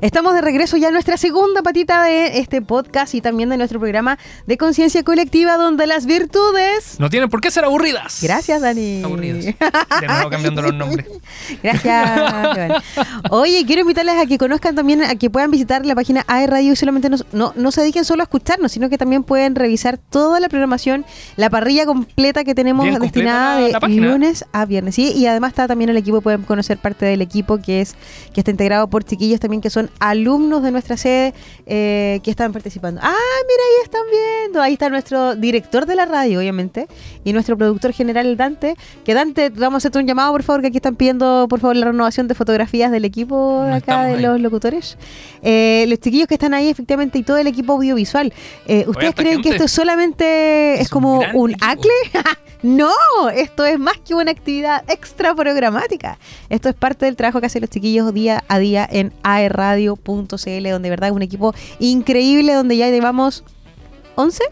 Estamos de regreso ya a nuestra segunda patita de este podcast y también de nuestro programa de conciencia colectiva donde las virtudes... No tienen por qué ser aburridas. Gracias, Dani. Aburridas. De nuevo cambiando los nombres. Gracias. Oye, quiero invitarles a que conozcan también, a que puedan visitar la página AE Radio y solamente no, no, no se dediquen solo a escucharnos, sino que también pueden revisar toda la programación, la parrilla completa que tenemos Bien destinada de lunes a viernes. Sí, y además está también el equipo, pueden conocer parte del equipo que es que está integrado por chiquillos también que son alumnos de nuestra sede eh, que están participando. Ah, mira, ahí están viendo. Ahí está nuestro director de la radio, obviamente, y nuestro productor general, Dante. Que Dante, vamos a hacerte un llamado, por favor, que aquí están pidiendo, por favor, la renovación de fotografías del equipo No acá de ahí. los locutores. Eh, los chiquillos que están ahí, efectivamente, y todo el equipo audiovisual. Eh, ¿Ustedes creen que esto solamente es, Es un como un equipo. acle? no, esto es más que una actividad extra programática. Esto es parte del trabajo que hacen los chiquillos día a día en aerradio.cl, donde de verdad es un equipo increíble, donde ya llevamos 11,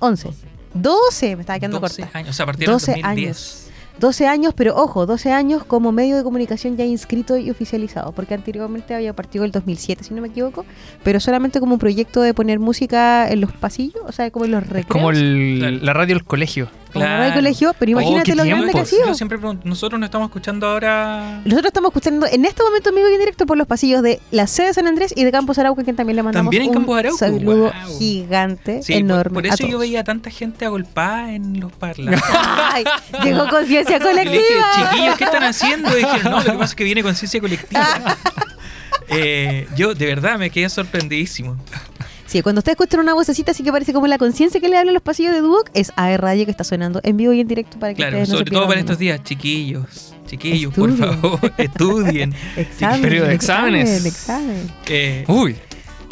11, 12, me estaba quedando 12 corta. años, o sea, partieron 12 en 2010. 12 años, pero ojo, 12 años como medio de comunicación ya inscrito y oficializado, porque anteriormente había partido el 2007, si no me equivoco, pero solamente como un proyecto de poner música en los pasillos, o sea, como en los recreos. Como el- la radio del colegio. Como en el Claro. colegio, pero Oh, imagínate lo grande que ha sido. Yo siempre pregunto, nosotros nos estamos escuchando ahora. Nosotros estamos escuchando en este momento y en directo por los pasillos de la sede de San Andrés y de Campos Arauco, que también le mandamos También en un Campos Arauco, saludo wow. gigante, Sí, enorme. por, eso yo veía tanta gente agolpada en los parlantes. Ay, llegó conciencia Y le dije, colectiva. chiquillos, ¿qué están haciendo? Y dije, no, lo que pasa es que viene conciencia colectiva. Eh, yo, de verdad, me quedé sorprendidísimo. Sí, cuando usted escucha una vocecita así que parece como la conciencia que le habla en los pasillos de Duoc, es AR Radio que está sonando en vivo y en directo para que Claro, ustedes no se sobre todo para de estos días, chiquillos, chiquillos, por favor, estudien. Examen, Periodo de exámenes. examen, examen. Eh, Uy.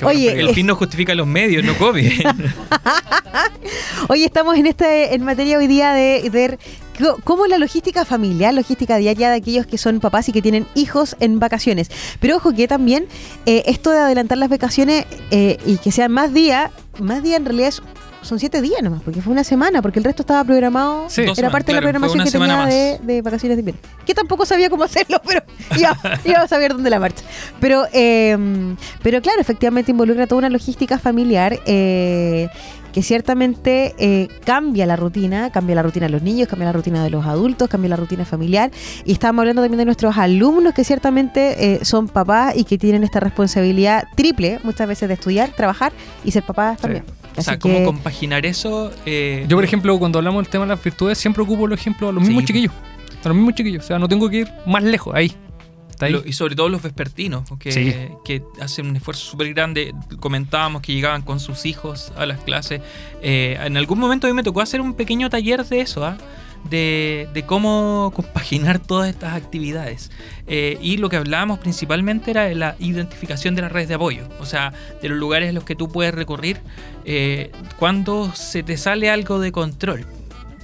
Oye, el fin no justifica los medios, no copien. Hoy estamos en este en materia hoy día de ver co- cómo es la logística familiar, logística diaria de aquellos que son papás y que tienen hijos en vacaciones. Pero ojo que también eh, esto de adelantar las vacaciones eh, y que sean más días, más días en realidad es- son siete días nomás, porque fue una semana, porque el resto estaba programado, Sí. era semanas, parte de la programación que tenía de, de vacaciones de invierno. Que tampoco sabía cómo hacerlo, pero iba, iba a saber dónde la marcha. Pero, eh, pero claro, efectivamente involucra toda una logística familiar eh, que ciertamente eh, cambia la rutina, cambia la rutina de los niños, cambia la rutina de los adultos, cambia la rutina familiar. Y estábamos hablando también de nuestros alumnos que ciertamente eh, son papás y que tienen esta responsabilidad triple muchas veces de estudiar, trabajar y ser papás también. O sea, Así cómo que- compaginar eso. eh, Yo, por ejemplo, cuando hablamos del tema de las virtudes, siempre ocupo el ejemplo a los Sí. mismos chiquillos. A los mismos chiquillos. O sea, no tengo que ir más lejos. Ahí. Lo- y sobre todo los vespertinos, que, Sí. que hacen un esfuerzo súper grande. Comentábamos que llegaban con sus hijos a las clases. Eh, en algún momento a mí me tocó hacer un pequeño taller de eso, ¿ah? de, de cómo compaginar todas estas actividades. Eh, y lo que hablábamos principalmente era de la identificación de las redes de apoyo, o sea, de los lugares a los que tú puedes recurrir eh, cuando se te sale algo de control.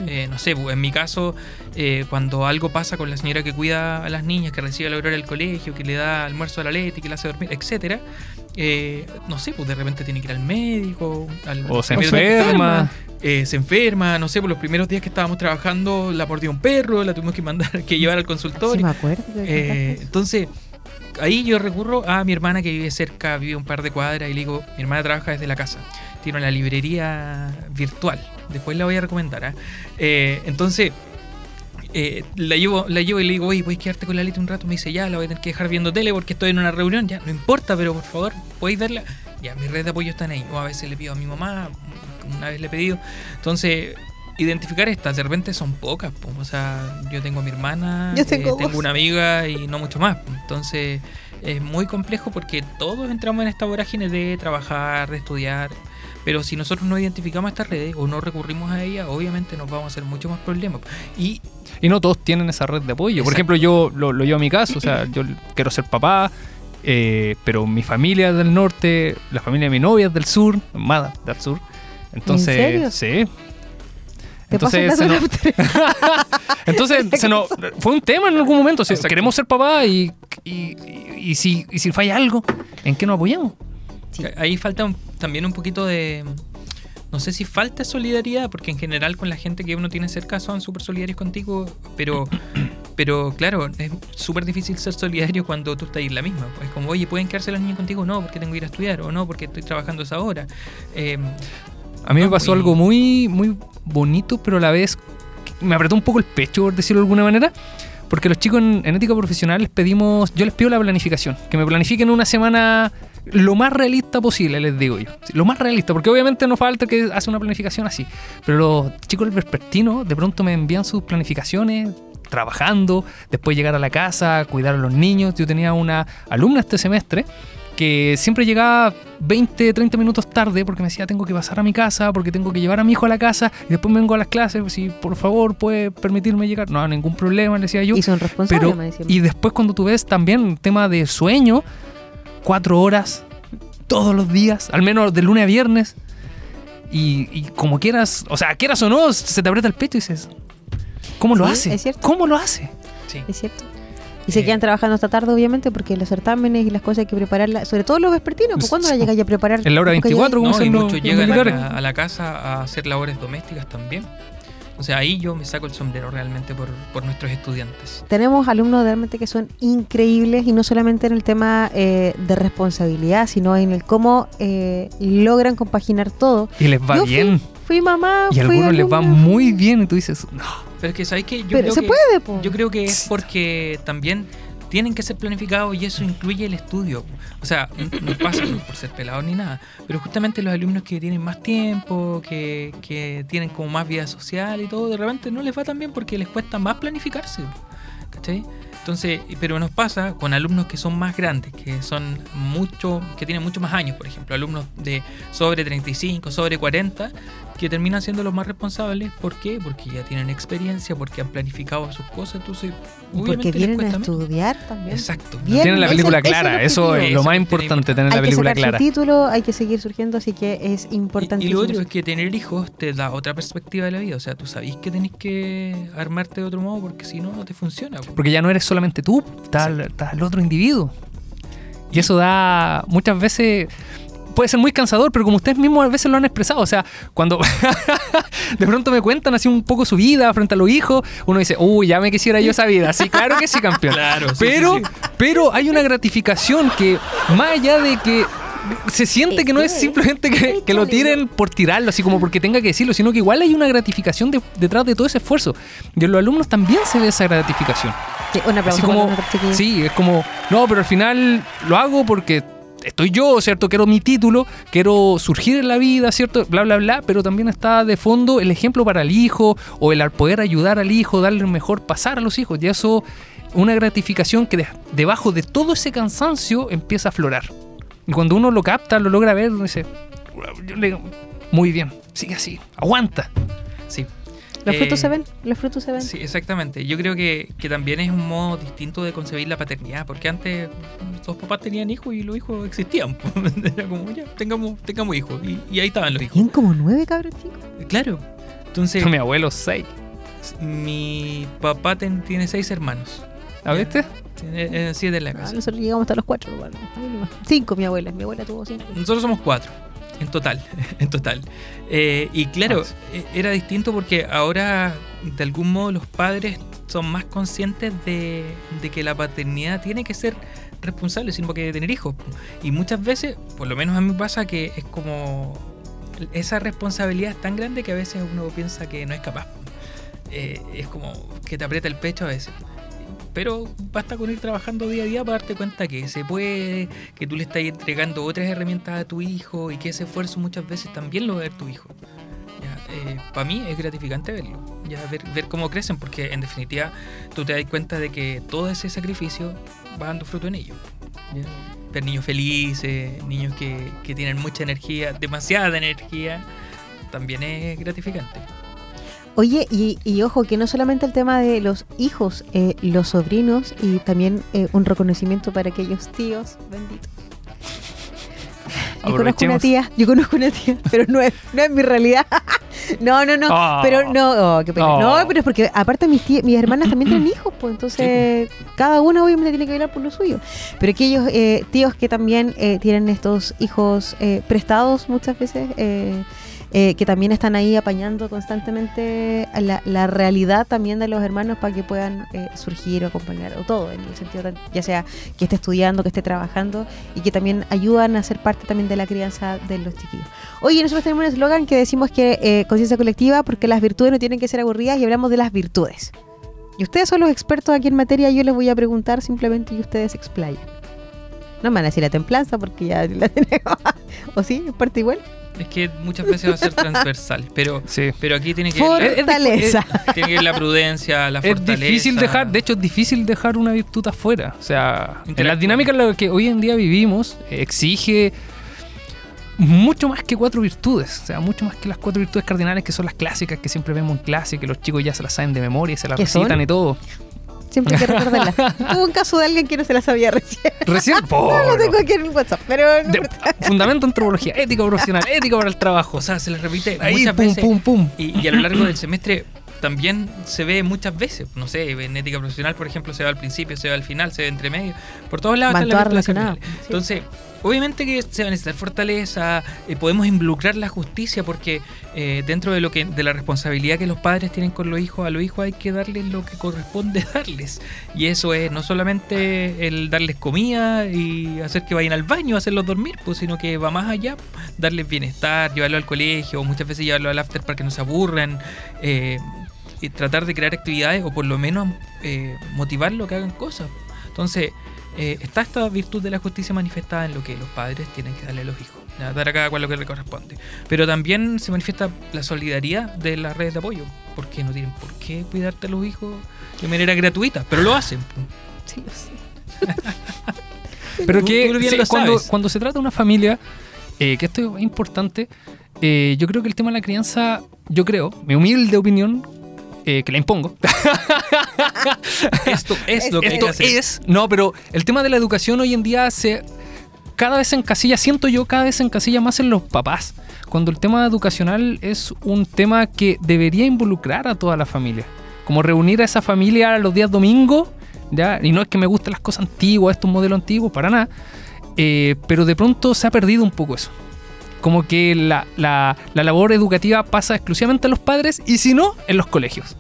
Eh, no sé, en mi caso, eh, cuando algo pasa con la señora que cuida a las niñas, que recibe la aurora del colegio, que le da almuerzo a la Leti, que la hace dormir, etcétera, eh, no sé, pues de repente tiene que ir al médico, al O se enferma. eh, se enferma, no sé, por los primeros días que estábamos trabajando la mordió un perro, la tuvimos que mandar, que llevar al Sí, consultorio. me acuerdo. que Eh, entonces, ahí yo recurro a mi hermana que vive cerca, vive un par de cuadras, y le digo, mi hermana trabaja desde la casa, tiene una librería virtual, después la voy a recomendar. ¿ah? Eh, entonces, eh, la, llevo, la llevo y le digo, oye, ¿puedes quedarte con la Leti un rato? Me dice, ya, la voy a tener que dejar viendo tele porque estoy en una reunión, ya, no importa, pero por favor, ¿podéis verla? Ya, mis redes de apoyo están ahí. O a veces le pido a mi mamá, una vez le he pedido. Entonces, identificar estas, de repente son pocas, po. o sea, yo tengo a mi hermana, Yo tengo dos. una amiga y no mucho más. Entonces, es muy complejo porque todos entramos en esta vorágine de trabajar, de estudiar. Pero si nosotros no identificamos estas redes o no recurrimos a ellas, obviamente nos vamos a hacer mucho más problemas. Y Y no todos tienen esa red de apoyo. Por ejemplo, yo lo, lo llevo a mi caso. O sea, yo quiero ser papá. eh, pero mi familia es del norte, la familia de mi novia es del sur, más del sur. Entonces, serio? sí. Entonces, se nos- Entonces, se nos- fue un tema en algún momento. o sea, Exacto. queremos ser papá y, y, y- y si, y si falla algo, ¿en qué nos apoyamos? Sí. Ahí falta un- también un poquito de. No sé si falta solidaridad, porque en general con la gente que uno tiene cerca son súper solidarios contigo, pero Pero claro, es súper difícil ser solidario cuando tú estás ahí en la misma. Es como, oye, ¿pueden quedarse los niños contigo? No, porque tengo que ir a estudiar. O no, porque estoy trabajando esa hora. Eh, A mí me pasó y- algo muy, muy bonito, pero a la vez me apretó un poco el pecho, por decirlo de alguna manera. Porque los chicos en, en ética profesional les pedimos, yo les pido la planificación, que me planifiquen una semana lo más realista posible, les digo yo. Lo más realista, porque obviamente no falta que hace una planificación así. Pero los chicos del vespertino de pronto me envían sus planificaciones trabajando, después llegar a la casa, cuidar a los niños. Yo tenía una alumna este semestre que siempre llegaba 20, 30 minutos tarde porque me decía tengo que pasar a mi casa, porque tengo que llevar a mi hijo a la casa y después me vengo a las clases, si por favor puede permitirme llegar. No, ningún problema, le decía yo. Y son responsables, Pero, me decían. y después cuando tú ves también tema de sueño, cuatro horas todos los días, al menos de lunes a viernes, y, y como quieras, o sea, quieras o no, se te aprieta el pecho y dices, ¿cómo lo Sí, hace? es cierto. ¿Cómo lo hace? sí. Es cierto. Y se Eh, quedan trabajando hasta tarde, obviamente, porque los certámenes y las cosas hay que prepararlas, sobre todo los vespertinos. ¿pues ¿Cuándo la llegáis a preparar? En la hora ¿Nunca 24, llegáis? ¿cómo No, y muchos llegan a la, a la casa a hacer labores domésticas también. O sea, ahí yo me saco el sombrero realmente por, por nuestros estudiantes. Tenemos alumnos realmente que son increíbles y no solamente en el tema eh, de responsabilidad, sino en el cómo eh, logran compaginar todo. Y les va Yo fui- bien. Fui mamá, Y fui a algunos les va alumna, muy bien y tú dices, no. Pero es que, ¿sabes qué? Yo Pero creo se que, puede, po. Yo creo que es porque también tienen que ser planificados y eso incluye el estudio. O sea, no pasa por ser pelados ni nada, pero justamente los alumnos que tienen más tiempo, que, que tienen como más vida social y todo, de repente no les va tan bien porque les cuesta más planificarse. ¿Cachai? Entonces, pero nos pasa con alumnos que son más grandes, que son mucho, que tienen mucho más años, por ejemplo, alumnos de sobre 35, sobre 40, que terminan siendo los más responsables. ¿Por qué? Porque ya tienen experiencia, porque han planificado sus cosas, entonces porque vienen a menos. estudiar también. Exacto. Bien, Tienen la ese- película ese es el clara, eso es lo más importante, tener la hay que película sacar clara. su título, hay que seguir surgiendo, así que es Y, importante. y lo otro es que tener hijos te da otra perspectiva de la vida. O sea, tú sabés que tenés que armarte de otro modo porque si no, no te funciona. po. Porque ya no eres solamente tú, está, está el otro individuo. Y eso da muchas veces. Puede ser muy cansador, pero como ustedes mismos a veces lo han expresado, o sea, cuando de pronto me cuentan así un poco su vida frente a los hijos, uno dice, uy, ya me quisiera yo esa vida. Sí, claro que sí, campeón. Claro, sí, pero, sí, sí. pero hay una gratificación que, más allá de que se siente que no es simplemente que, que lo tiren por tirarlo, así como porque tenga que decirlo, sino que igual hay una gratificación de- detrás de todo ese esfuerzo. Y en los alumnos también se ve esa gratificación. Sí, un aplauso Así como, sí, es como, no, pero al final lo hago porque estoy yo, ¿cierto? Quiero mi título, quiero surgir en la vida, ¿cierto? Bla, bla, bla, pero también está de fondo el ejemplo para el hijo o el poder ayudar al hijo, darle un mejor pasar a los hijos. Y eso, una gratificación que de- debajo de todo ese cansancio empieza a aflorar. Y cuando uno lo capta, lo logra ver, dice, muy bien, sigue así, aguanta. Sí. Los Eh, frutos se ven, los frutos se ven. Sí, exactamente. Yo creo que, que también es un modo distinto de concebir la paternidad, porque antes los papás tenían hijos y los hijos existían. Era como, ya, tengamos, tengamos hijos. Y, y ahí estaban los hijos. Tienen como nueve cabros chicos. Claro. Entonces, Mi abuelo, seis. mi papá ten- tiene seis hermanos. ¿A viste? Tiene eh, siete en la Ah, casa. nosotros llegamos hasta los cuatro. bueno. Cinco, mi abuela. Mi abuela tuvo cinco. Nosotros somos cuatro. En total, en total. Eh, y claro, Ah, eh, era distinto porque ahora, de algún modo, los padres son más conscientes de, de que la paternidad tiene que ser responsable, sino que tener hijos. Y muchas veces, por lo menos a mí me pasa que es como esa responsabilidad es tan grande que a veces uno piensa que no es capaz. Eh, es como que te aprieta el pecho a veces. Pero basta con ir trabajando día a día para darte cuenta que se puede, que tú le estás entregando otras herramientas a tu hijo y que ese esfuerzo muchas veces también lo va a ver tu hijo. Para mí es gratificante verlo, ya ver, ver cómo crecen, porque en definitiva tú te das cuenta de que todo ese sacrificio va dando fruto en ellos. Ver niños felices, niños que, que tienen mucha energía, demasiada energía, también es gratificante. Oye, y, y ojo, que no solamente el tema de los hijos, eh, los sobrinos y también eh, un reconocimiento para aquellos tíos benditos. Yo conozco una tía, yo conozco una tía, pero no es, no es mi realidad. no, no, no, Oh. pero no, oh, qué pena. Oh. No, pero es porque aparte mis tías, mis hermanas también tienen hijos, pues entonces cada una obviamente tiene que velar por lo suyo. Pero aquellos eh, tíos que también eh, tienen estos hijos eh, prestados muchas veces, eh, que también están ahí apañando constantemente la, realidad también de los hermanos para que puedan eh, surgir o acompañar, o todo, en el sentido, ya sea que esté estudiando, que esté trabajando, y que también ayudan a ser parte también de la crianza de los chiquillos. Oye, nosotros tenemos un eslogan que decimos que eh, conciencia colectiva, porque las virtudes no tienen que ser aburridas, y hablamos de las virtudes. Y ustedes son los expertos aquí en materia, yo les voy a preguntar simplemente y ustedes explayan. No me van a decir la templanza porque ya la tenemos. ¿O sí? ¿Es parte igual? Es que muchas veces va a ser transversal, pero, Sí. pero aquí tiene que ir la, Fortaleza. tiene que ir la prudencia, la Es fortaleza. difícil dejar, de hecho es difícil dejar una virtud afuera. O sea, en las dinámicas en las que hoy en día vivimos eh, exige mucho más que cuatro virtudes. O sea, mucho más que las cuatro virtudes cardinales que son las clásicas que siempre vemos en clase, que los chicos ya se las saben de memoria y se las recitan y todo. Siempre hay que recordarla. Tuve un caso de alguien que no se la sabía recién. Recién, No lo tengo aquí en el WhatsApp, pero no de- fundamento antropología, ética profesional, ética para el trabajo. O sea, se les repite Ahí, muchas pum, veces. pum, pum. Y, y a lo largo del semestre también se ve muchas veces. No sé, en ética profesional, por ejemplo, se va al principio, se va al final, se va entre medio. Por todos lados Van todas relacionadas. Sí. Obviamente que se va a necesitar fortaleza, eh, podemos involucrar la justicia porque eh, dentro de lo que de la responsabilidad que los padres tienen con los hijos, a los hijos hay que darles lo que corresponde darles. Y eso es no solamente el darles comida y hacer que vayan al baño, hacerlos dormir, pues, sino que va más allá, darles bienestar, llevarlo al colegio, muchas veces llevarlo al after para que no se aburran. eh, y tratar de crear actividades o por lo menos eh, motivarlo a que hagan cosas. Entonces, eh, está esta virtud de la justicia manifestada en lo que los padres tienen que darle a los hijos, dar a cada cual lo que le corresponde. Pero también se manifiesta la solidaridad de las redes de apoyo, porque no tienen por qué cuidarte a los hijos de manera gratuita, pero lo hacen. Sí, lo sé. Pero Tú- que tú bien sí, lo cuando, sabes. cuando se trata de una familia, eh, que esto es importante, eh, yo creo que el tema de la crianza, yo creo, mi humilde opinión, eh, que la impongo, Esto es lo que hay que esto hacer. es, no, pero el tema de la educación hoy en día se cada vez se encasilla, siento yo, cada vez se encasilla más en los papás, cuando el tema educacional es un tema que debería involucrar a toda la familia, como reunir a esa familia los días domingos, ¿ya? y no es que me gusten las cosas antiguas, estos modelos antiguos, para nada, eh, pero de pronto se ha perdido un poco eso. Como que la, la- la labor educativa pasa exclusivamente a los padres y si no, en los colegios.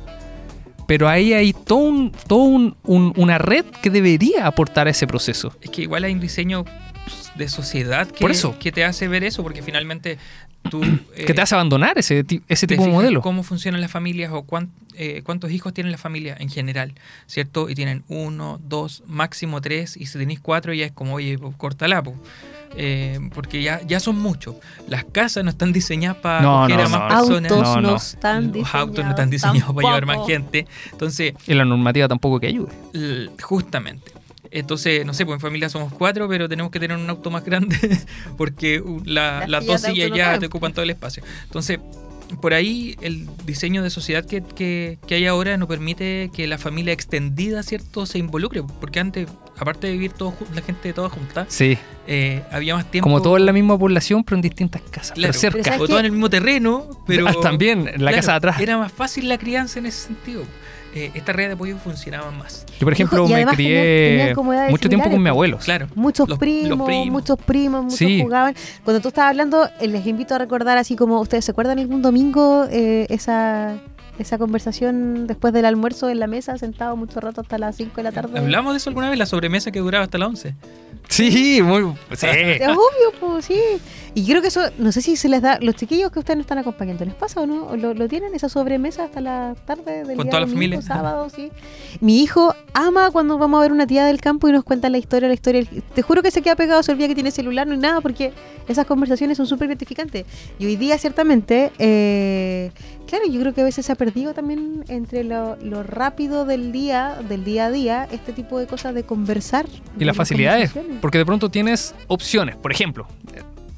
Pero ahí hay todo un, todo un- un- una red que debería aportar a ese proceso. Es que igual hay un diseño de sociedad que, Por eso. que te hace ver eso, porque finalmente tú... que te eh, hace abandonar ese, ese tipo de modelo. cómo funcionan las familias o cuán- eh, cuántos hijos tienen la familia en general, ¿cierto? Y tienen uno, dos, máximo tres, y si tenéis cuatro ya es como, oye, pues, córtala, po. Eh, porque ya, ya son muchos. Las casas no están diseñadas para No, acoger no, a más no. personas. Autos No, no, no. están Los autos no están diseñados para llevar más tampoco. gente. Entonces, Y la normativa tampoco que ayude. Justamente. Entonces, no sé, pues en familia somos cuatro, pero tenemos que tener un auto más grande porque la- Las dos sillas ya te ocupan todo el espacio. Entonces, por ahí el diseño de sociedad que, que- que hay ahora no permite que la familia extendida, ¿cierto?, se involucre. Porque antes, aparte de vivir todo, la gente toda junta, Sí, eh, había más tiempo. como todo en la misma población, pero en distintas casas. Claro, pero cerca. Pero ¿sabes o todo en el mismo terreno, pero. Ah, también, en la Claro, casa de atrás. Era más fácil la crianza en ese sentido. Eh, estas redes de apoyo funcionaban más. Yo, por ejemplo, me crié mucho tiempo con mis similares, abuelos. Claro. Muchos Los- primos, los primos. muchos primos, muchos Sí. jugaban. Cuando tú estabas hablando, eh, les invito a recordar así como, ¿ustedes se acuerdan algún domingo eh, esa, esa conversación después del almuerzo en la mesa, sentado mucho rato hasta las 5 de la tarde? ¿Hablamos de eso alguna vez? La sobremesa que duraba hasta las 11. Sí, muy. Sí. Es obvio, pues sí. Y creo que eso, no sé si se les da, los chiquillos que ustedes no están acompañando, ¿les pasa o no? ¿O ¿Lo, lo tienen esa sobremesa hasta la tarde del Con día toda la domingo, familia. sábado, sí? Mi hijo ama cuando vamos a ver una tía del campo y nos cuenta la historia, la historia. Te juro que se queda pegado, se olvida que tiene celular, no hay nada, porque esas conversaciones son súper gratificantes. Y hoy día, ciertamente, eh, claro, yo creo que a veces se ha perdido también entre lo, lo rápido del día, del día a día, este tipo de cosas de conversar. Y de las facilidades. Porque de pronto tienes opciones. Por ejemplo,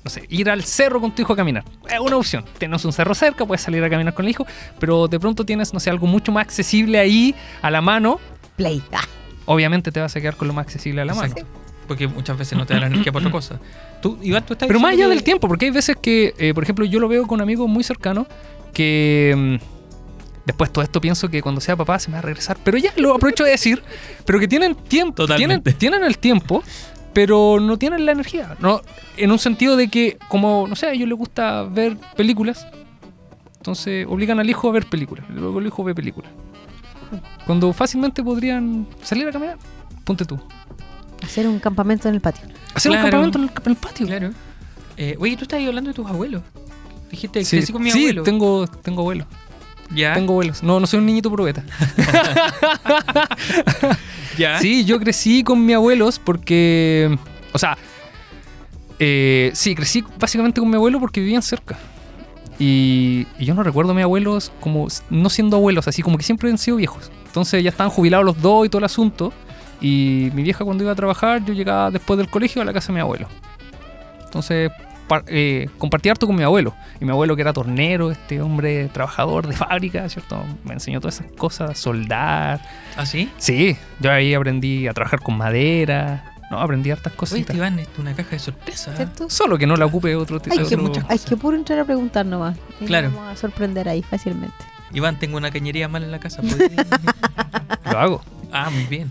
no sé, ir al cerro con tu hijo a caminar. Es una opción. Tienes un cerro cerca, puedes salir a caminar con el hijo. Pero de pronto tienes, no sé, algo mucho más accesible ahí a la mano. Play. Ah, Obviamente te vas a quedar con lo más accesible a la mano. Porque muchas veces no te da la energía para otra cosa. Tú, Iván, tú estás Pero más allá del tiempo, porque hay veces que, eh, por ejemplo, yo lo veo con amigos muy cercanos que mm, después todo esto pienso que cuando sea papá se me va a regresar, pero ya lo aprovecho de decir, pero que tienen tiempo, tienen el tiempo, pero no tienen la energía, no, en un sentido de que como no sé, a ellos les gusta ver películas Entonces obligan al hijo a ver películas. Luego el hijo ve películas. Cuando fácilmente podrían salir a caminar. Ponte tú. Hacer un campamento en el patio. Hacer Claro. un campamento en el, en el patio. Claro. Eh, oye, tú estás ahí hablando de tus abuelos. Dijiste, Sí, crecí con mi sí, abuelo. tengo, tengo abuelos. Ya, Tengo abuelos. No, no soy un niñito probeta. Sí, yo crecí con mis abuelos porque. O sea. eh, sí, crecí básicamente con mi abuelo porque vivían cerca. Y, y yo no recuerdo a mis abuelos como no siendo abuelos, así como que siempre han sido viejos. Entonces ya estaban jubilados los dos y todo el asunto. Y mi vieja cuando iba a trabajar, yo llegaba después del colegio a la casa de mi abuelo. Entonces eh, compartí harto con mi abuelo. Y mi abuelo que era tornero, este hombre trabajador de fábrica, ¿cierto? Me enseñó todas esas cosas, soldar. ¿Ah, sí? Sí, yo ahí aprendí a trabajar con madera. No, aprendí hartas Oye, cositas. Esteban, esto es una caja de sorpresa. ¿eh? ¿Cierto? Solo que no la ocupe otro tipo. Hay muchas hay que puro entrar a preguntar nomás. Y Claro. Vamos a sorprender ahí fácilmente. Iván, tengo una cañería mal en la casa. ¿podría- Lo hago. ah, muy bien.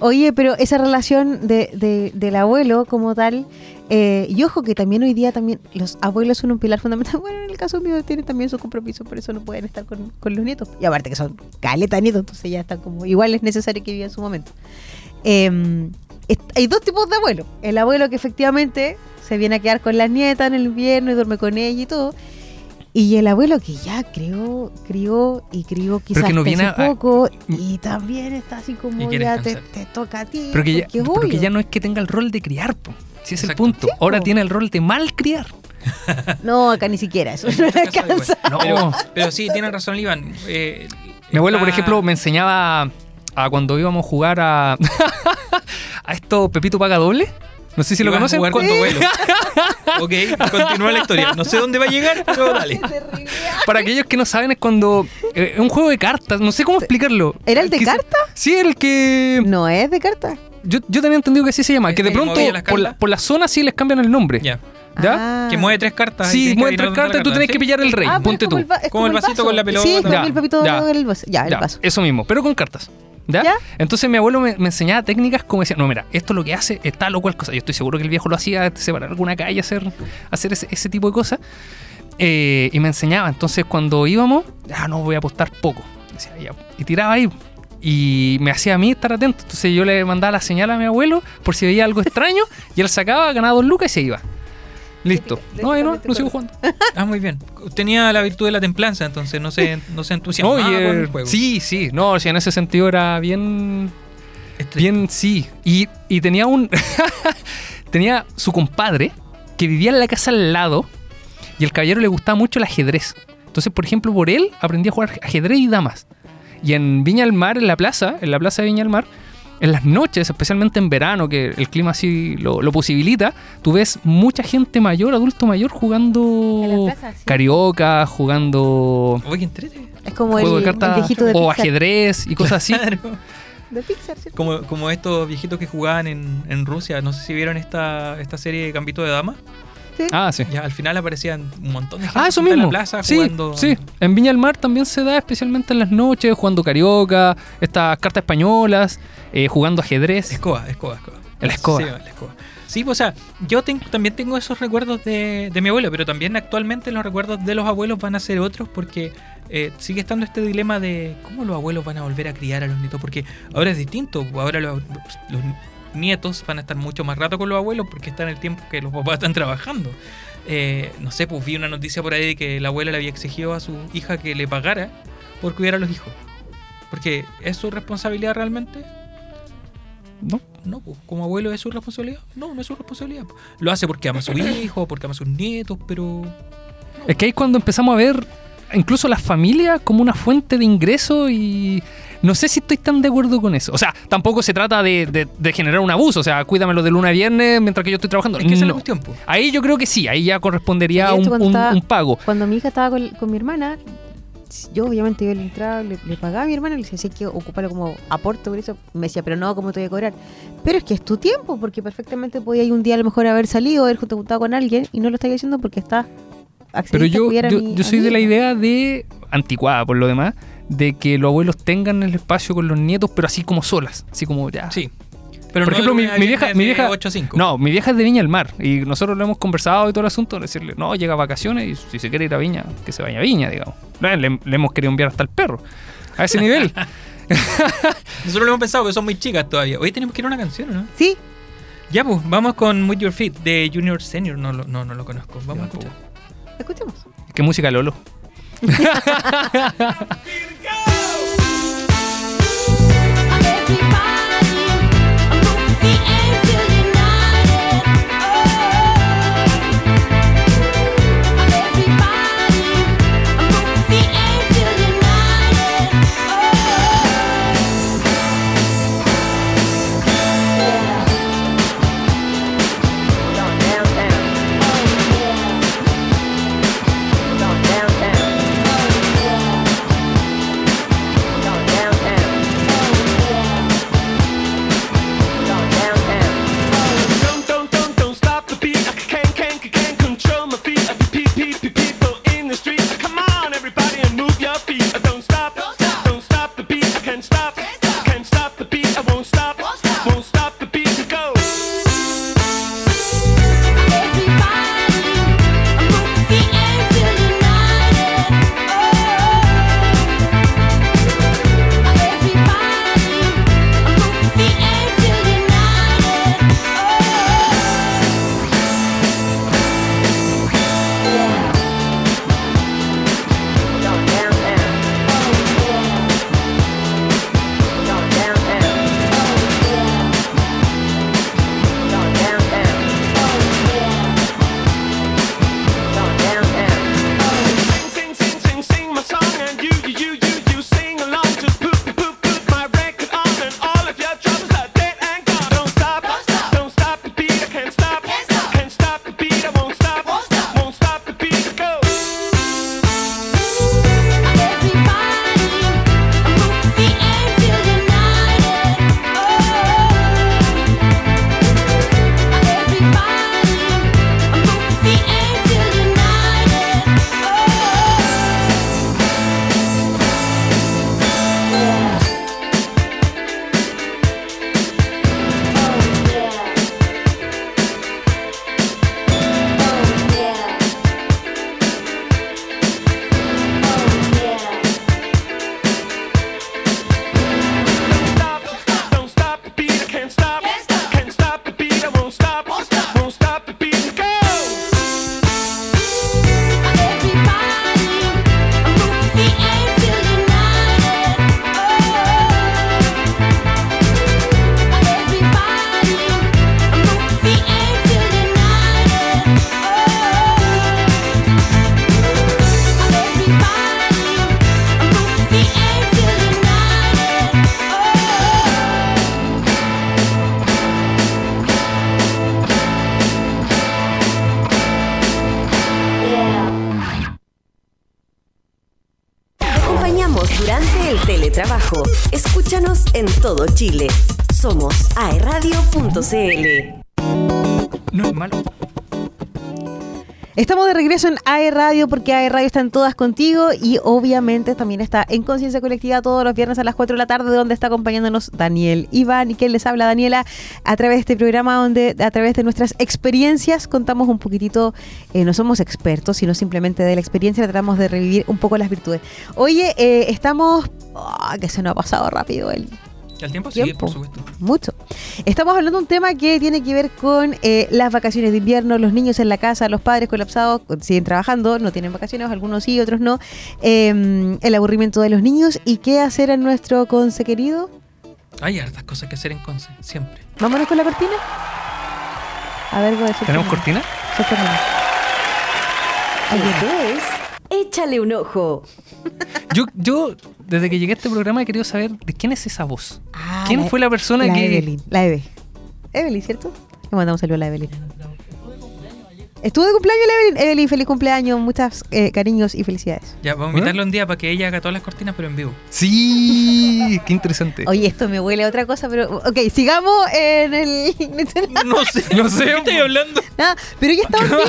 Oye, pero esa relación de, de- del abuelo como tal, eh, y ojo que también hoy día también los abuelos son un pilar fundamental. Bueno, en el caso mío tienen también su compromiso, por eso no pueden estar con, con los nietos. Y aparte que son caleta nietos, entonces ya están como, igual es necesario que vivan su momento. Eh, est- hay dos tipos de abuelos. El abuelo que efectivamente se viene a quedar con las nietas en el invierno y duerme con ella y todo. Y el abuelo que ya crió, crió y crió quizás que no hasta viene hace a- poco y también está así como ya te, toca a ti. Pero que, ya, porque ya no es que tenga el rol de criar, po. Si es el punto. Sí, Ahora tiene el rol de mal criar. No, acá ni siquiera eso. No casos alcanza. No. Pero, pero sí, tiene razón, Iván. Eh, Mi abuelo, por ejemplo, me enseñaba a cuando íbamos a jugar a. a esto Pepito Paga Doble. No sé si lo a conocen. jugar con tu abuelo. ok, continúa la historia. No sé dónde va a llegar, pero dale. Para aquellos que no saben, es cuando. eh, Es un juego de cartas. No sé cómo explicarlo. ¿Era el de Quizá- carta? Sí, el que. No es de carta. Yo, yo tenía entendido que así se llama. ¿Es Que de pronto por la, por la zona sí les cambian el nombre. Ya. ¿Ya? Ah. Que mueve tres cartas. Sí, mueven tres cartas y tú tienes carta, que pillar el rey. Ah, Ponte como tú. el es Como el vasito vaso. con la pelota. Sí, es como Ya, el papito ya. del vaso. Ya, el Ya, vaso. eso mismo, pero con cartas. ¿Ya? ¿Ya? Entonces mi abuelo me, me enseñaba técnicas como decía, no, mira, esto lo que hace es tal o cual cosa. Yo estoy seguro que el viejo lo hacía, separar alguna calle, hacer, hacer ese, ese tipo de cosas. Eh, y me enseñaba. Entonces cuando íbamos, ah, no, voy a apostar poco. Decía. Y tiraba ahí. Y me hacía a mí estar atento. Entonces yo le mandaba la señal a mi abuelo por si veía algo extraño. y él sacaba, ganaba dos lucas y se iba. Listo. No, ya no, no sigo jugando. Ah, muy bien. Tenía la virtud de la templanza, entonces no se, no se entusiasmaba No, y, con eh, el juego. sí, sí. No, sí, en ese sentido era bien Estricto. Bien, sí. Y, y tenía un. tenía su compadre que vivía en la casa al lado y el caballero le gustaba mucho el ajedrez. Entonces, por ejemplo, por él aprendí a jugar ajedrez y damas. Y en Viña del Mar, en la plaza, en la plaza de Viña del Mar, en las noches, especialmente en verano, que el clima así lo, lo posibilita, tú ves mucha gente mayor, adulto mayor, jugando plaza, sí. carioca, jugando Oye, entrete. Es como juego el, de el cartas viejito de o Pixar. ajedrez y cosas así. Claro. De Pixar, ¿cierto? Como, como estos viejitos que jugaban en, en Rusia. No sé si vieron esta, esta serie de Gambito de Dama. Ah, sí. Ya al final aparecían un montón de gente Ah, eso junta en la plaza sí, jugando. sí. En Viña del Mar también se da, especialmente en las noches, jugando carioca, estas cartas españolas, eh, jugando ajedrez. Escoba, escoba, escoba. El escoba. Sí, la escoba. Sí, pues, o sea, yo ten- también tengo esos recuerdos de, de mi abuelo, pero también actualmente los recuerdos de los abuelos van a ser otros porque eh, sigue estando este dilema de cómo los abuelos van a volver a criar a los nietos, porque ahora es distinto, ahora los, los nietos van a estar mucho más rato con los abuelos porque está en el tiempo que los papás están trabajando. Eh, no sé, pues vi una noticia por ahí de que la abuela le había exigido a su hija que le pagara por cuidar a los hijos. Porque es su responsabilidad realmente. ¿No? No, pues, como abuelo es su responsabilidad. No, no es su responsabilidad. Lo hace porque ama a su hijo, porque ama a sus nietos, pero. Es que ahí es cuando empezamos a ver incluso las familias como una fuente de ingreso y no sé si estoy tan de acuerdo con eso. O sea, tampoco se trata de, de- de generar un abuso, o sea, cuídamelo de lunes a viernes mientras que yo estoy trabajando. Es que esa es la No. cuestión, pues. Ahí yo creo que sí, ahí ya correspondería un, un- estaba- un pago. Cuando mi hija estaba con, con mi hermana, yo obviamente yo le entraba, le, le pagaba a mi hermana y le decía, sí, que ocúpalo como aporte por eso. Me decía, pero no, ¿cómo te voy a cobrar? Pero es que es tu tiempo, porque perfectamente podía ir un día a lo mejor haber salido, haber juntado con alguien y no lo estás haciendo porque estás Pero yo, yo, mi- yo a soy de la idea de, anticuada por lo demás, de que los abuelos tengan el espacio con los nietos, pero así como solas. Así como ya. Sí. Pero Por no ejemplo, mi, vieja, mi vieja, 8 a 5. no, mi vieja es de Viña del Mar y nosotros lo hemos conversado y todo el asunto, decirle, no, llega a vacaciones y si se quiere ir a Viña, que se vaya a Viña, digamos. Le, hemos querido enviar hasta el perro, a ese nivel. Nosotros lo hemos pensado que son muy chicas todavía. Hoy tenemos que ir a una canción, ¿no? Sí, Ya, pues, vamos con With Your Feet de Junior Senior. No, lo- no, no lo conozco. Vamos a pues. escuchar. Escuchemos. ¿Qué música, Lolo? Estamos de regreso en AE Radio porque AE Radio está en todas contigo y obviamente también está en Conciencia Colectiva todos los viernes a las 4 de la tarde donde está acompañándonos Daniel Iván y quien les habla Daniela a través de este programa donde a través de nuestras experiencias contamos un poquitito, eh, no somos expertos sino simplemente de la experiencia tratamos de revivir un poco las virtudes. Oye, eh, estamos... ah, que se nos ha pasado rápido el ¿El tiempo? Sí, por supuesto. Mucho. Estamos hablando de un tema que tiene que ver con eh, las vacaciones de invierno, los niños en la casa, los padres colapsados, siguen trabajando, no tienen vacaciones, algunos sí, otros no. eh, el aburrimiento de los niños y qué hacer en nuestro conce querido. Hay hartas cosas que hacer en Conce, siempre. Vámonos con la cortina. A ver, voy a decir. ¿Tenemos cortina? Esto es Échale un ojo. Yo, yo, desde que llegué a este programa, he querido saber de quién es esa voz. Ah, ¿Quién fue la persona la que- Evelyn, la Eve. Evelyn, ¿cierto? Le mandamos un saludo a la Evelyn. Estuvo de cumpleaños Evelyn. Evelyn, feliz cumpleaños, muchos cariños y felicidades. Ya, vamos a invitarle un día para que ella haga todas las cortinas, pero en vivo. Sí, qué interesante. Oye, esto me huele a otra cosa, pero. Ok, sigamos en el. No sé, No sé, ¿Qué estoy hablando? Nada, pero ya estaba en vivo.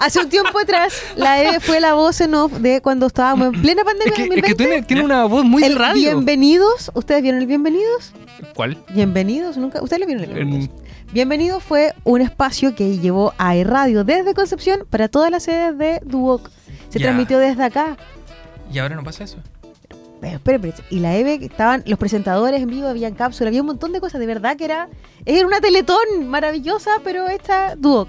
Hace un tiempo atrás, la Eve fue la voz en off de cuando estábamos en plena Es pandemia que, es 2020. que tiene, tiene una voz muy de el radio. Bienvenidos. ¿Ustedes vieron el Bienvenidos? ¿Cuál? Bienvenidos, nunca. ¿Ustedes lo vieron? En- Bienvenidos fue un espacio que llevó a Radio desde Concepción para todas las sedes de Duoc. Se Ya. transmitió desde acá. Y ahora no pasa eso. Pero, espera, espera, Y la EVE, que estaban los presentadores en vivo, había cápsula, había un montón de cosas. De verdad que era, era una teletón maravillosa, pero esta Duoc.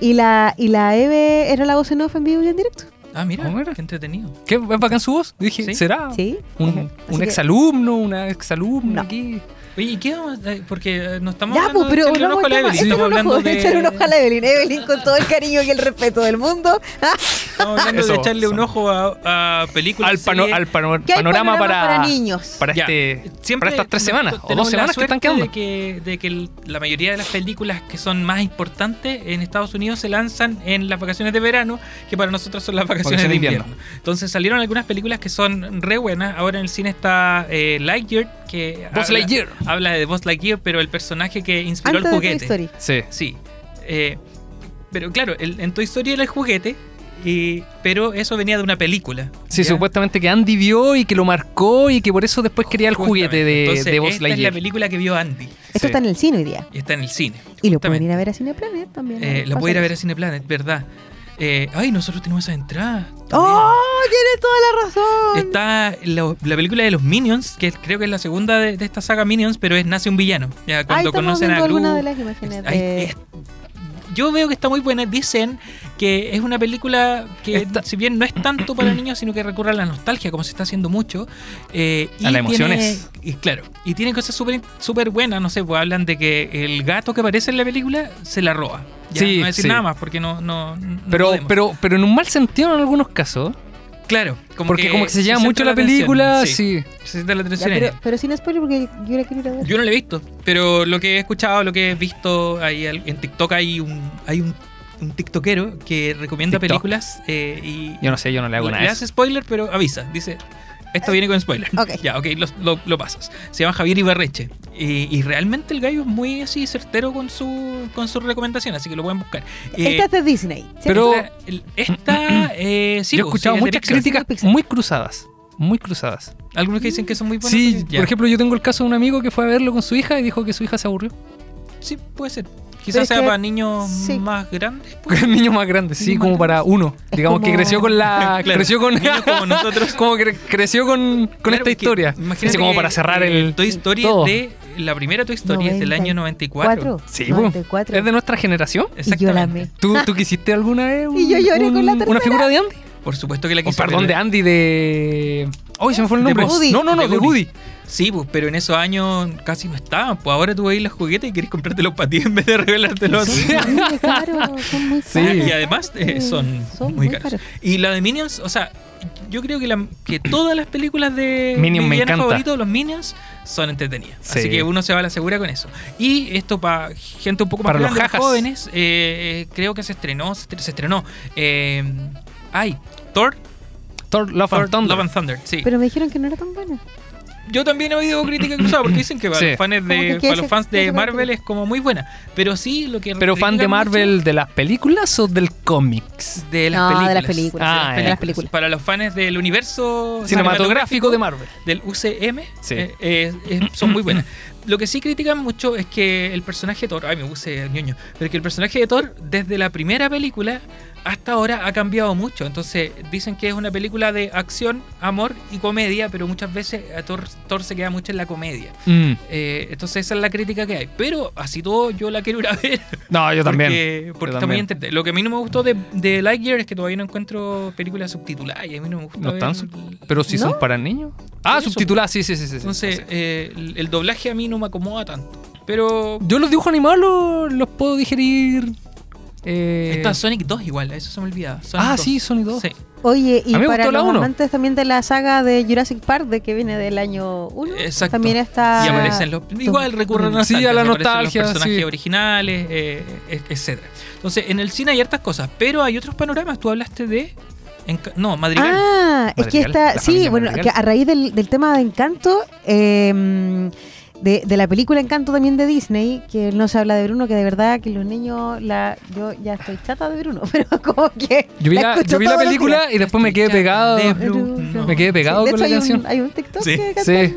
Y la, y la EVE era la voz en off en vivo y en directo. Ah, mira, mira. qué entretenido. ¿Qué? ¿Es bacán su voz? Dije, Sí. ¿será? Sí. Un, un exalumno, una exalumna No. aquí. Oye, ¿y qué vamos a- Porque eh, no estamos Ya, hablando pues, pero de echarle un ojo a la. Evelyn, estamos un hablando de... échale un ojo a la Evelyn. Evelyn, con todo el cariño y el respeto del mundo. Estamos hablando Eso, de echarle un eso. ojo a, a películas. Al, pano- al pano- ¿Qué hay panorama para, para niños? para, este, siempre para estas tres semanas o dos semanas que están quedando. De que, de que la mayoría de las películas que son más importantes en Estados Unidos se lanzan en las vacaciones de verano, que para nosotros son las vacaciones de de invierno. Entonces salieron algunas películas que son re buenas. Ahora en el cine está eh, Lightyear, que Buzz habla, Lightyear. Habla de Buzz Lightyear, pero el personaje que inspiró Antes el de Toy juguete. Story. Sí. Sí. Eh, pero claro, el- en Toy Story era el juguete, y, pero eso venía de una película. Sí, ¿ya? supuestamente que Andy vio y que lo marcó y que por eso después quería el juguete de, Entonces, de Buzz esta es la película que vio Andy. Esto Sí. está en el cine hoy día. Y está en el cine. Y lo pueden ir a ver a Cineplanet también. Eh, lo Pasa puede ir a ver a. Cineplanet, verdad. Eh, ay, nosotros tenemos esa entrada. ¡Oh! Tienes toda la. Está la, la película de los Minions, que creo que es la segunda de, de esta saga Minions, pero es Nace un villano. Ya Ahí cuando conocen a Gru. alguna de las imágenes. De- es- yo veo que está muy buena. Dicen que es una película que, Está- si bien no es tanto para niños, sino que recurre a la nostalgia, como se está haciendo mucho. eh, y A las tiene- emociones. y claro, y tiene cosas súper súper buenas. No sé, pues hablan de que el gato que aparece en la película se la roba. Ya, Sí, no voy a decir sí. nada más porque no. no, no Pero, podemos. pero, pero en un mal sentido en algunos casos. Claro, como porque como que se lleva centra mucho la atención, película, sí. sí. Se centra la Ya, atención en pero, pero sin spoiler porque yo la quiero ir a ver. Yo no lo he visto, pero lo que he escuchado, lo que he visto ahí al- en TikTok hay un hay un, un tiktokero que recomienda TikTok. películas eh, y Yo no sé, yo no le hago le, nada. le hace spoiler, pero avisa, dice esto viene con spoiler. Ok. Ya, ok, lo, lo- lo pasas. Se llama Javier Ibarreche. Y, y realmente el gallo es muy así certero con su con su recomendación, así que lo pueden buscar. Eh, Esta es de Disney. ¿cierto? Pero- esta, eh, sí, Yo he pues, escuchado sí, muchas críticas muy cruzadas. Muy cruzadas. Algunos que dicen que son muy buenos. Sí, por ejemplo, yo tengo el caso de un amigo que fue a verlo con su hija y dijo que su hija se aburrió. Sí, puede ser. Quizás sea que- para niños sí. más grandes. Pues. el niño más grande, sí, como para uno. Es Digamos que creció con la. Claro, creció con. niños como nosotros. como que creció con, con Claro, esta historia. imagínate como para cerrar eh, el. Toy Story todo. de. La primera Toy Story es del año 94. Sí, po. 94. es de nuestra generación. Y yo la amé. ¿Tú, tú quisiste alguna vez un- Y yo lloré con la tercera. una figura de Andy? Por supuesto que la O quise. perdón, pero- de Andy de. ¡Ay, se me fue el De nombre! Woody. No, no, no, De de Woody. Woody. Sí, pues, pero en esos años casi no estaban. Pues ahora tú veis los juguetes y querés comprártelos para ti en vez de regalártelos. Sí, muy caro, son muy Sí. caros. Y además eh, Sí, son, son muy muy caros. caros. Y la de Minions, o sea, yo creo que, la- que todas las películas de Minions mi favorito, los Minions, son entretenidas. Sí. Así que uno se va a la segura con eso. Y esto para gente un poco más Para los grande, jóvenes, eh, eh, creo que se estrenó, se, estre- se estrenó. eh, ay, Thor, Thor Love Thor and Thunder. Love and Thunder, sí. Pero me dijeron que no era tan buena. Yo también he oído críticas cruzadas porque dicen que para Sí. los fans de, para los fans de Marvel es como muy buena. Pero sí, lo que ¿Pero fan de Marvel mucho de las películas o del cómics? de las No, de películas. las películas, Ah, de ya. las películas. Para los fans del universo Cinematográfico de Marvel. del UCM Sí. eh, eh, eh, son muy buenas. Lo que sí critican mucho es que el personaje de Thor, ay me puse ñoño, pero que el personaje de Thor desde la primera película hasta ahora ha cambiado mucho. Entonces dicen que es una película de acción, amor y comedia, pero muchas veces a Thor, Thor se queda mucho en la comedia. Mm. Eh, entonces esa es la crítica que hay. Pero así todo yo la quiero ir a ver. No, yo también. Porque, porque Yo está muy también. entretenida. Lo que a mí no me gustó de, de Lightyear es que todavía no encuentro películas subtituladas y a mí no me gusta No ver- Pero si ¿No? son para niños. Ah, subtituladas, sí, sí, sí. sí, sí. Entonces, Sí. eh, el, el doblaje a mí no me acomoda tanto. Pero Yo los dibujos animados los, los puedo digerir. Eh, está Sonic 2 igual, eso se me olvidaba. Sonic Ah, 2. sí, Sonic 2. Sí. Oye, y para los uno. amantes también de la saga de Jurassic Park, de que viene del año 1, Exacto. también está... Y aparecen los. Igual recurren a Sí, a la nostalgia, Los personajes sí. originales, eh, eh, etcétera. Entonces, en el cine hay hartas cosas, pero hay otros panoramas. Tú hablaste de. Enca- no, Madrigal. Ah, es que está, sí, bueno, Madrigal. que a raíz del, del tema de Encanto, eh, de, de la película Encanto también de Disney, que no se habla de Bruno, que de verdad que los niños, la, yo ya estoy chata de Bruno, pero como que... Yo vi la, yo vi la película y después me quedé pegado. De Bruno. Bruno. Me quedé pegado de con hecho, la hay canción. Un, hay un TikTok Sí. que Sí.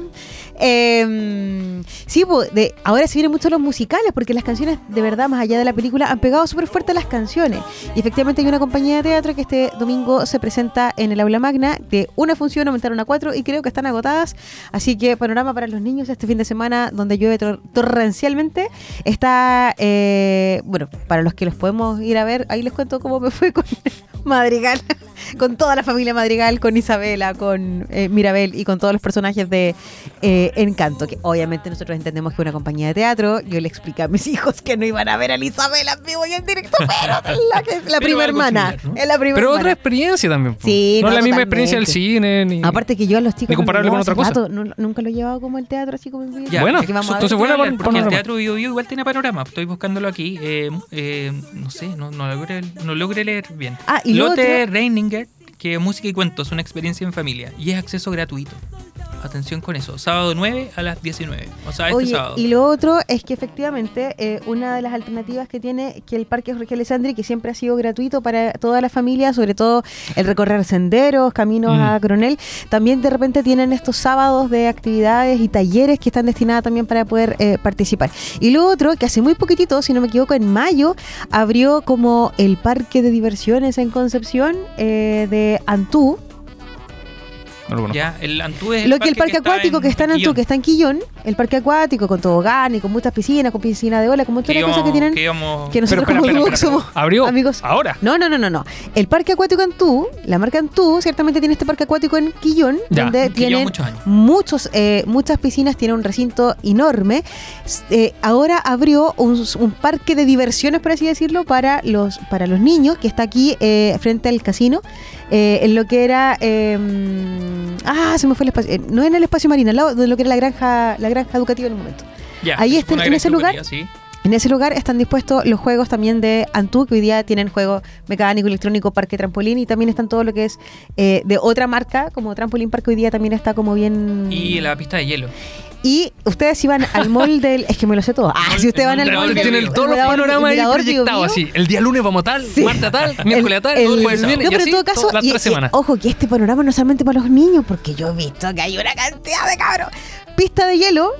Eh, sí, de, ahora se vienen mucho los musicales, porque las canciones, de verdad, más allá de la película, han pegado súper fuerte las canciones. Y efectivamente hay una compañía de teatro que este domingo se presenta en el aula magna. De una función aumentaron a cuatro y creo que están agotadas. Así que panorama para los niños este fin de semana, donde llueve tor- torrencialmente, está, eh, bueno, para los que los podemos ir a ver, ahí les cuento cómo me fue con Madrigal, con toda la familia Madrigal, con Isabela, con eh, Mirabel y con todos los personajes de eh, Encanto, que obviamente nosotros entendemos que es una compañía de teatro. Yo le expliqué a mis hijos que no iban a ver a Isabela en vivo y en directo, pero es la, la prima hermana. similar, ¿no? Es la prima Pero otra experiencia también. Sí, no, no, es la misma experiencia del cine. Ni... Aparte que yo a los chicos Ni comparable no con otra cosa. rato, no- nunca lo he llevado como el teatro así como en vivo. Ya, Bueno, es que vamos a ver. entonces pan- porque el teatro Bio Bio igual tiene panorama. Estoy buscándolo aquí. eh, eh, no sé, no, no, logré, no logré leer bien. Ah, y lo Lotte Reininger, que música y cuentos, una experiencia en familia. Y es acceso gratuito. Atención con eso. Sábado 9 a las 19. O sea, este Oye, sábado. y lo otro es que efectivamente eh, una de las alternativas que tiene que el Parque Jorge Alessandri, que siempre ha sido gratuito para toda la familia, sobre todo el recorrer senderos, caminos Mm. a Coronel, también de repente tienen estos sábados de actividades y talleres que están destinadas también para poder eh, participar. Y lo otro, que hace muy poquitito, si no me equivoco, en mayo, abrió como el parque de diversiones en Concepción eh, de Antú, No lo. Ya, el Antú es lo que el parque acuático que está en Antú, que está en Quillón, el parque acuático con tobogán y con muchas piscinas, con piscina de ola, con muchas cosas que tienen. que íbamos- que nosotros Pero como espera, Duoc espera, somos espera. Abrió amigos. ahora. No, no, no, no, no. El parque acuático Antú, la marca Antú, ciertamente tiene este parque acuático en Quillón, Ya. donde tienen muchos años. muchos, eh, muchas piscinas, tiene un recinto enorme. Eh, ahora abrió un, un parque de diversiones, por así decirlo, para los, para los niños, que está aquí eh, frente al casino, eh, en lo que era... ah, se me fue el espacio. eh, no en el espacio marino, al lado de lo que era la granja, la granja educativa en un momento. Ya, ahí es está- en ese lugar- sí. En ese lugar están dispuestos los juegos también de Antú, que hoy día tienen juego mecánico, electrónico, parque trampolín, y también están todo lo que es eh, de otra marca, como Trampolín Park, que hoy día también está como bien... Y la pista de hielo. Y ustedes iban al mall del... Es que me lo sé todo. Ah, si ustedes van al mall del... Tienen todos los panoramas ahí proyectados así. El día lunes vamos a tal, Sí. martes a tal, miércoles a tal, El- jueves no, pero en todo caso, todas las y- tres y- semanas. ojo, que este panorama no es solamente para los niños, porque yo he visto que hay una cantidad de cabros. Pista de hielo.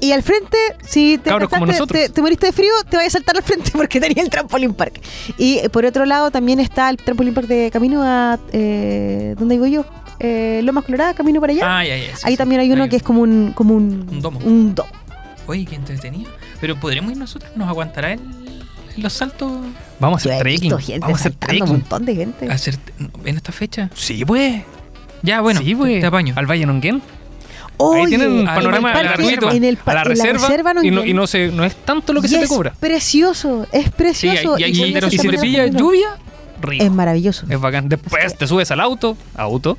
Y al frente, si te, cansaste, moriste de frío, te vayas a saltar al frente porque tenía el trampolín park. Y eh, por otro lado también está el trampolín park de camino a... Eh, ¿Dónde vivo yo? Eh, Lomas Colorada, camino para allá. Ah, ya, ya. sí, Ahí sí. también hay uno Ahí. que es como un... Como un, Un domo. Un domo. Oye, qué entretenido. Pero podremos ir nosotros, nos aguantará el, los saltos Vamos a hacer trekking. Vamos a hacer saltando, un trekking. montón de gente. a hacer en esta fecha. Sí, pues. Ya, bueno, sí, te, pues. te apaño. Al Valle Nonguén. Oye, Ahí tienen en un el panorama parque- gratuito en el a la en la reserva, reserva y, no, y no, se, no es tanto lo que Y se te es cobra. precioso, es precioso. hay y eso Y si se te pilla lluvia, rico. Es maravilloso. Es bacán. Después te subes al auto, auto,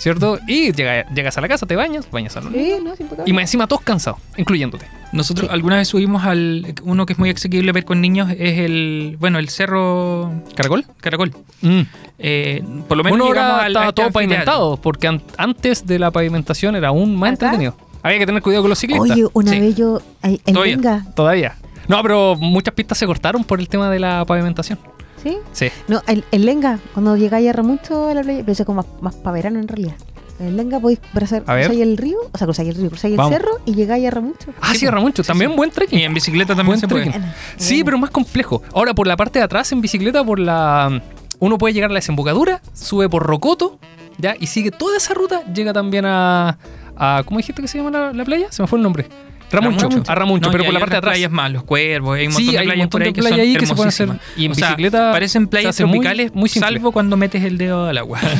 ¿cierto? Y llega- llegas a la casa, te bañas, bañas a. Sí, no. Y más encima todos cansados, incluyéndote. Nosotros alguna vez subimos al uno que es muy asequible ver con niños es el bueno el cerro ¿Caracol? Caracol. Mm. Eh, por lo menos Bueno, llegamos ahora estaba todo pavimentado, porque an- antes de la pavimentación era aún más ¿Acá? entretenido. Había que tener cuidado con los ciclistas. Oye, una Sí. vez yo ay, en Todavía. Venga, Todavía. No, pero muchas pistas se cortaron por el tema de la pavimentación. ¿Sí? Sí. No, en, en Lenga, cuando llegáis a Ramucho a la playa, pero eso es como más, más para verano en realidad. En Lenga podéis cruzar, A el río, o sea, cruzáis el río, cruzáis el Vamos. cerro y llegáis a Ramucho. Ah, sí, Ramoncho. sí, también sí. buen trekking. Y en bicicleta también Buen se puede. trekking. Sí, pero más complejo. Ahora, por la parte de atrás, en bicicleta, por la. Uno puede llegar a la desembocadura, sube por Rocoto, ¿ya? Y sigue toda esa ruta, llega también a. a ¿Cómo dijiste que se llama la, la playa? Se me fue el nombre. Ramuncho. A Ramuncho, No, pero por la parte de atrás. playas más, los cuervos, hay un Sí, montón de hay un playas por ahí de que playas son ahí que se pueden hacer. Y en O sea, parecen playas muy- tropicales, muy simple. salvo cuando metes el dedo al agua.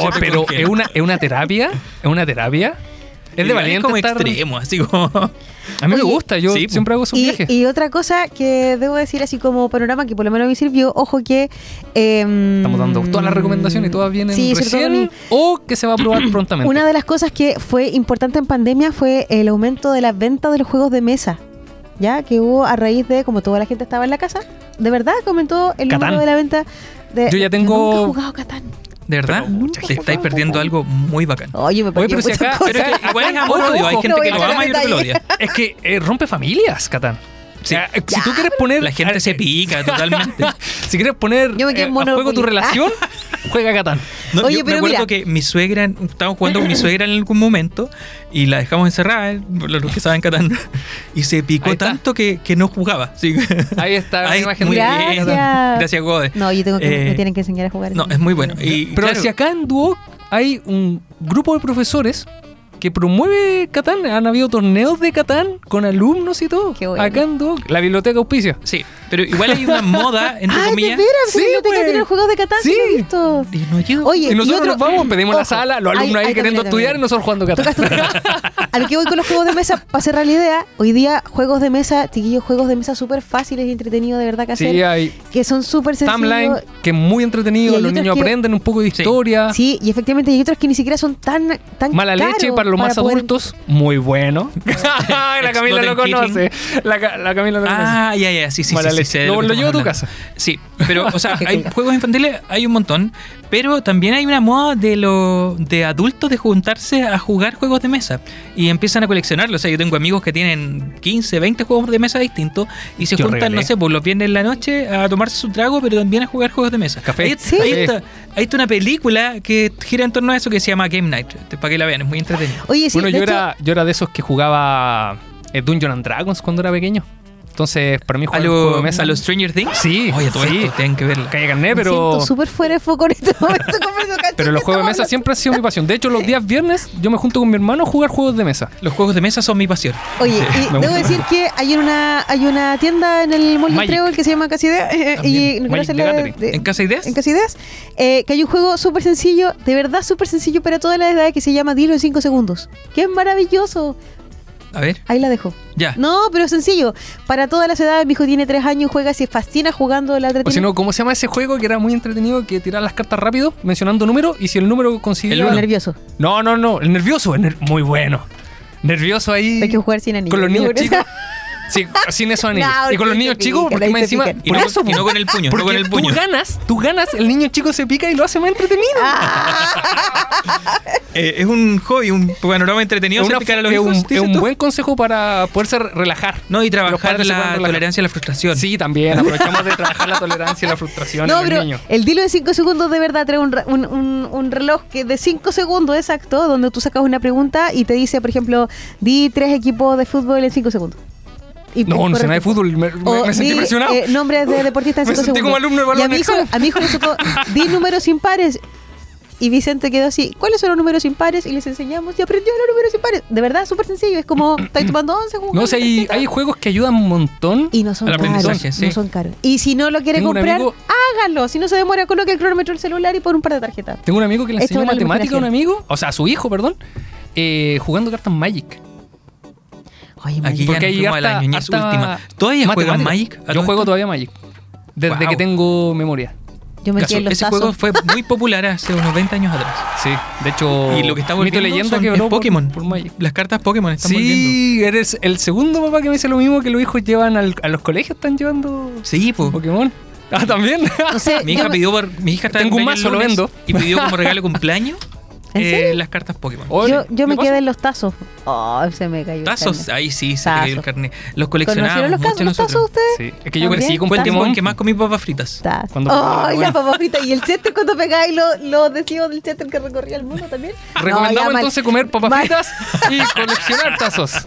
Oh, pero es una, es una terapia. Es una terapia. Es de valiente como estar- extremo, así como. A mí me gusta, yo sí, siempre hago esos Y, viajes. y otra cosa que debo decir así como panorama que por lo menos me sirvió, ojo que... em, Estamos dando todas las recomendaciones y todas vienen sí, recién mí. o que se va a probar prontamente. Una de las cosas que fue importante en pandemia fue el aumento de las ventas de los juegos de mesa. Ya que hubo a raíz de, como toda la gente estaba en la casa, de verdad que aumentó el Catán. número de la venta de. Yo ya tengo- nunca he jugado Catán. De verdad, te estáis perdiendo algo muy bacán. Oye, me Oye, pero si acá- cosas. Pero es que igual es amor-odio, hay Ojo, gente no que lo ama y que lo odia. Es que eh, rompe familias, Catán. O sea, eh, si Ya, tú quieres poner. La gente se pica totalmente. si quieres poner Yo me quedé eh, en a juego tu relación, juega Catán. No, Oye, yo pero me acuerdo mira. que mi suegra, estábamos jugando con mi suegra en algún momento y la dejamos encerrada, eh, los que saben Catán, y se picó tanto que, que no jugaba. Sí. Ahí está la Ahí, imagen muy de Gracias. bien. Gracias, Gode. No, yo tengo que, Eh, me tienen que enseñar a jugar. No, es muy bueno. Y, Pero claro, si acá en Duoc hay un grupo de profesores que promueve Catán, han habido torneos de Catán con alumnos y todo. Qué bueno. Acá en Duoc, la biblioteca auspicia. Sí, pero igual hay una moda, entre Ay, de comillas. veras, Sí, tengo pues. tener juegos de Catán, sí, visto. Y ayuda. Oye, Y nosotros otro- nos vamos, pedimos la Ojo, sala, los hay- alumnos ahí hay queriendo también, estudiar y también. nosotros jugando Catán. A lo que voy con los juegos de mesa, para cerrar la idea, hoy día juegos de mesa, chiquillos, juegos de mesa súper fáciles y entretenidos de verdad que hacer, Sí, hay que son súper timeline sencillos. que es muy Y entretenido, hay los otros niños que- aprenden un poco de Sí. historia. Sí, y efectivamente hay otros que ni siquiera son tan, tan Mala leche caros para los más poder- adultos, muy bueno. la Camila lo conoce. La, Ca- la Camila lo conoce. Ah, ya, ya, sí, sí, Mala sí, Lo- lo llevo a tu casa. Sí, pero, o sea, hay juegos infantiles, hay un montón, pero también hay una moda de los de adultos de juntarse a jugar juegos de mesa y empiezan a coleccionarlos. O sea, yo tengo amigos que tienen 15, 20 juegos de mesa distintos y se Yo juntan, regalé. no sé, por los viernes en la noche a tomarse su trago, pero también a jugar juegos de mesa. Café. Ahí, Sí. ahí está, ahí está una película que gira en torno a eso que se llama Game Night, para que la vean, es muy entretenido. Oye, sí, bueno, yo hecho, era, yo era de esos que jugaba eh, Dungeons and Dragons cuando era pequeño. Entonces, para mí A, jugar juego de mesa. a los Stranger Things. Sí, Oye, todo sí. esto, tienen que verla. Calle Carné, me pero. siento súper fuera de foco en este momento. Pero los ¿Qué juegos de mesa siempre han sido mi pasión. De hecho, los días viernes yo me junto con mi hermano a jugar juegos de mesa. Los juegos de mesa son mi pasión. Oye, Sí, y me debo gusta. decir que hay una hay una tienda en el Mall. Trébol que se llama Casidea eh, y También. no quiero Magic Gathering. de- ¿En Casa Ideas? en Casideas, eh, que hay un juego súper sencillo, de verdad súper sencillo para todas las edades que se llama Dilo en 5 segundos. Que es maravilloso. A ver, Ahí la dejo. ya. No, pero es sencillo. Para todas las edades, mi hijo tiene 3 años, juega, se fascina jugando la O si no, ¿cómo se llama ese juego que era muy entretenido? Que tirar las cartas rápido, mencionando números, y si el número coincidía. El nervioso. No, no, no. El nervioso, ner- muy bueno. Nervioso ahí. Hay que jugar sin anillo. Con los niños chicos. Sí, sin eso anillo. No, y con los niños se chicos, porque más encima. Y por no, eso, y no con el puño, no porque con el puño. tú ganas, tú ganas, el niño chico se pica y lo hace más entretenido. Eh, es un hobby, un panorama entretenido. es picar a los es un, es buen consejo para poderse re- relajar. No, y trabajar la tolerancia a la frustración. Sí, también. Aprovechamos de trabajar la tolerancia y la frustración No, en pero los niños. el dilo de 5 segundos de verdad trae un, re- un, un- un reloj que de 5 segundos exacto, donde tú sacas una pregunta y te dice, por ejemplo, di tres equipos de fútbol en 5 segundos. Y No, no sé nada de fútbol. Me, O me sentí di, presionado. eh, nombres de deportistas en Me 5 sentí segundos. como alumno de y a mi, hijo, a mi hijo le tocó, di números impares. Y Vicente quedó así, ¿cuáles son los números impares? Y les enseñamos y aprendió los números impares. De verdad, súper sencillo. Es como, estáis tomando 11 no sé, hay, hay juegos que ayudan un montón. Y no son caros. sí. No son caros. Y si no lo quiere Tengo comprar, amigo- hágalo. Si no se demora, coloque el cronómetro del celular y pon un par de tarjetas. Tengo un amigo que le enseñó matemática a un amigo, o sea, a su hijo, perdón, eh, jugando cartas Magic. Oye, Aquí ya Porque nos hay fuimos a la harta- ñoñez harta última. ¿Todavía juegan. Magic? ¿A Yo juego todavía Magic. Desde Wow. que tengo memoria. yo me Caso, en los ese tazos. juego fue muy popular hace unos 20 años atrás. Sí, de hecho. y lo que estamos Mito y viendo leyenda son, que es Pokémon. Por, Magic. Las cartas Pokémon están volviendo. Sí, eres el segundo papá que me dice lo mismo que los hijos llevan al- a los colegios, están llevando Sí, pues. Pokémon. Ah, también. No sé, Mi hija me- pidió por, mi hija está Tengo un cumpleaños mazo, lo vendo. y pidió como regalo cumpleaños ¿En eh, serio? las cartas Pokémon. Oye, yo, yo me quedé en los tazos. Oh, se me cayó. el Tazos, carnet. ahí sí, se Tazos. cayó el carnet. Los ¿Conocieron coleccionábamos los, mucho tazos, los tazos ustedes? Sí, es que yo crecí con el Pokémon. que más comí papas fritas. Tazos. Cuando- Oh, y bueno. la papa frita. Y el chester cuando pegáis los lo adhesivos del chester que recorría el mundo también. Recomendamos No, ya, entonces comer papas Mal. fritas y coleccionar tazos.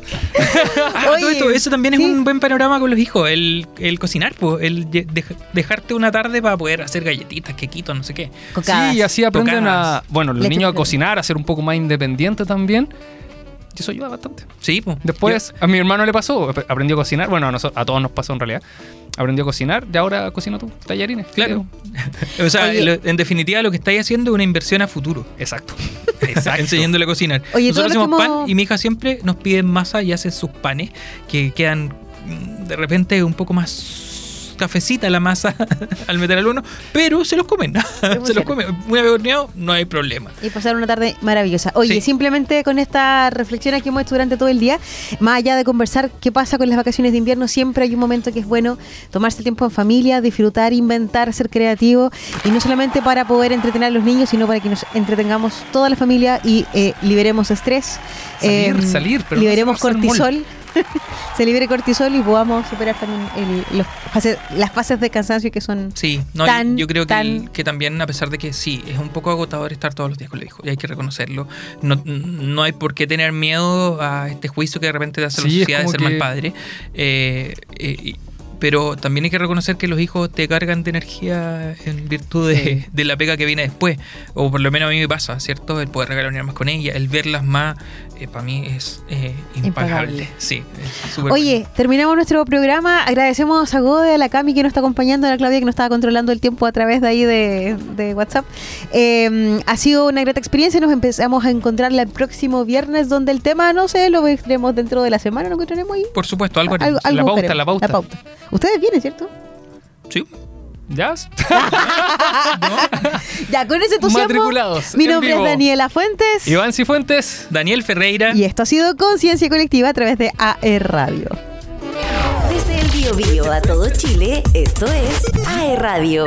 Ah, todo Oye, esto, eso también sí. es un buen panorama con los hijos, el, el cocinar, pues, el de- dej- dejarte una tarde para poder hacer galletitas, quequitos, no sé qué. Cocadas. Sí, y así aprenden Tocadas. a. Bueno, los Leche niños a con- cocinar, a ser un poco más independientes también. Y eso ayuda bastante. Sí, pues. Después, a mi hermano le pasó, ap- aprendió a cocinar. Bueno, a, noso- a todos nos pasó en realidad. Aprendió a cocinar y ahora cocina tú, tallarines. Claro. O sea, Oye. lo- en definitiva lo que estáis haciendo es una inversión a futuro. Exacto. Enseñándole a cocinar. Oye, Nosotros hacemos pan y mi hija siempre nos pide masa y hace sus panes que quedan mm, de repente un poco más cafecita la masa al meter al horno, pero se los comen. se los comen. Una vez horneado, no hay problema. Y pasar una tarde maravillosa. Oye, Sí. simplemente con esta reflexión que hemos hecho durante todo el día, más allá de conversar qué pasa con las vacaciones de invierno, siempre hay un momento que es bueno tomarse el tiempo en familia, disfrutar, inventar, ser creativo, y no solamente para poder entretener a los niños, sino para que nos entretengamos toda la familia y eh, liberemos estrés, Salir, eh, salir, pero no liberemos cortisol. se libere cortisol y podamos superar también el- los fases- las fases de cansancio que son Sí, no, Tan, yo creo que, tan- el- que también, a pesar de que sí, es un poco agotador estar todos los días con el hijo, y hay que reconocerlo. No, no hay por qué tener miedo a este juicio que de repente te hace la Sí, es sociedad de ser mal que- padre. Eh, eh, pero también hay que reconocer que los hijos te cargan de energía en virtud de, de la pega que viene después. O por lo menos a mí me pasa, ¿cierto? El poder regalar más con ella, el verlas más, eh, para mí es eh, impagable. Impagable. Sí, es súper Oye, terminamos nuestro programa. Agradecemos a Gode, a la Cami que nos está acompañando, a la Claudia que nos estaba controlando el tiempo a través de ahí de, de WhatsApp. Eh, ha sido una grata experiencia. Nos empezamos a encontrar el próximo viernes, donde el tema, no sé, lo veremos dentro de la semana. Lo encontraremos ahí. Por supuesto, algo, Algo- haremos. algo La pauta, la pauta. Ustedes vienen, ¿cierto? Sí. ¿Ya? Ya, con ese entusiasmo. Matriculados, Mi en nombre vivo. es Daniela Fuentes. Iván Cifuentes. Daniel Ferreira. Y esto ha sido Conciencia Colectiva a través de AR Radio. Desde el Bio Bio a todo Chile, esto es AE Radio.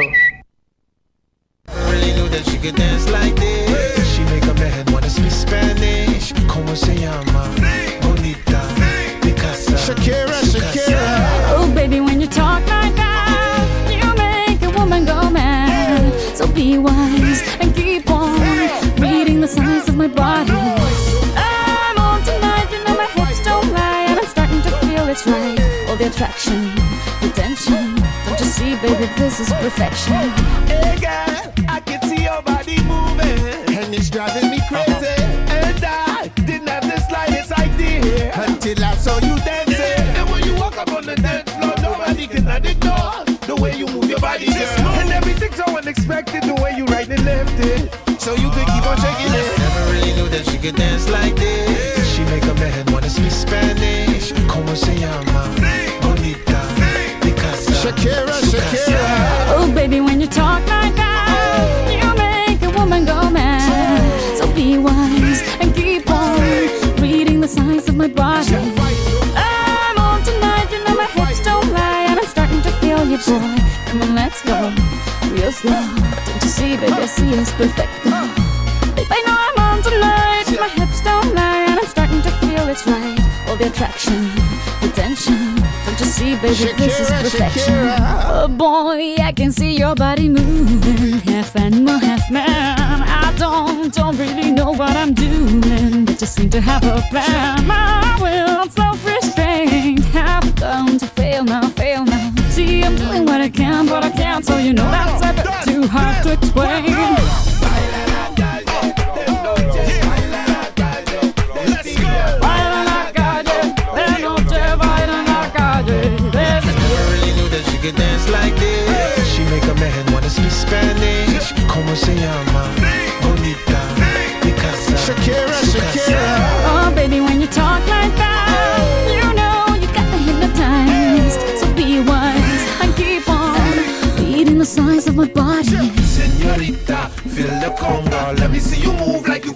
really knew that she could dance like this. She make a man wanna speak Spanish. Como se llama? Bonita. Picasa. Shakira, Shakira. Baby, when you talk like that, you make a woman go mad. So be wise and keep on reading the signs of my body. I'm on tonight, you know my hips don't lie, and I'm starting to feel it's right. All the attraction, the tension. Don't you see, baby, this is perfection. Hey girl, I can see your body moving, and it's driving so the way you right and left it. So you could keep on shaking it. Never really knew that she could dance like this. Attraction, attention. Don't you see, baby, this is Shakira, perfection. Shakira. Oh boy, I can see your body moving, half animal, half man. I don't, don't really know what I'm doing, but just seem to have a plan. My will, self-restraint, have come to fail now, fail now. See, I'm doing what I can, but I can't, so you know that's a bit too hard to explain. Body. Señorita, feel the conga. Let me see you move like you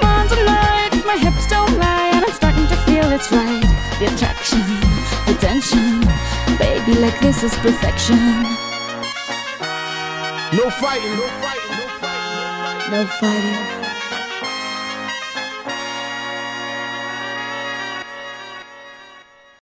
my hips don't lie, and I'm starting to feel it's right. The attraction, the tension. Baby, like this is perfection. No fighting, no fighting, no fighting. No fighting.